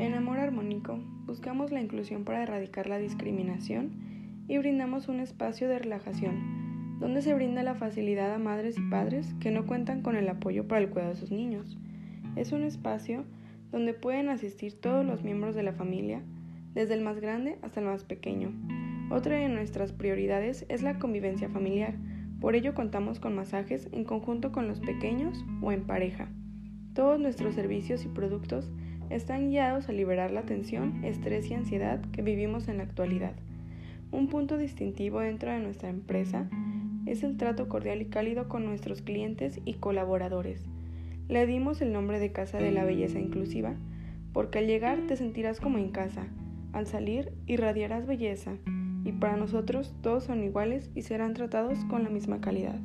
Icónico buscamos la inclusión para erradicar la discriminación y brindamos un espacio de relajación donde se brinda la facilidad a madres y padres que no cuentan con el apoyo para el cuidado de sus niños. Es un espacio donde pueden asistir todos los miembros de la familia, desde el más grande hasta el más pequeño. Otra de nuestras prioridades es la convivencia familiar, por ello contamos con masajes en conjunto con los pequeños o en pareja. Todos nuestros servicios y productos están guiados a liberar la tensión, estrés y ansiedad que vivimos en la actualidad. Un punto distintivo dentro de nuestra empresa es el trato cordial y cálido con nuestros clientes y colaboradores. Le dimos el nombre de Casa de la Belleza Inclusiva porque al llegar te sentirás como en casa, al salir irradiarás belleza y para nosotros todos son iguales y serán tratados con la misma calidad.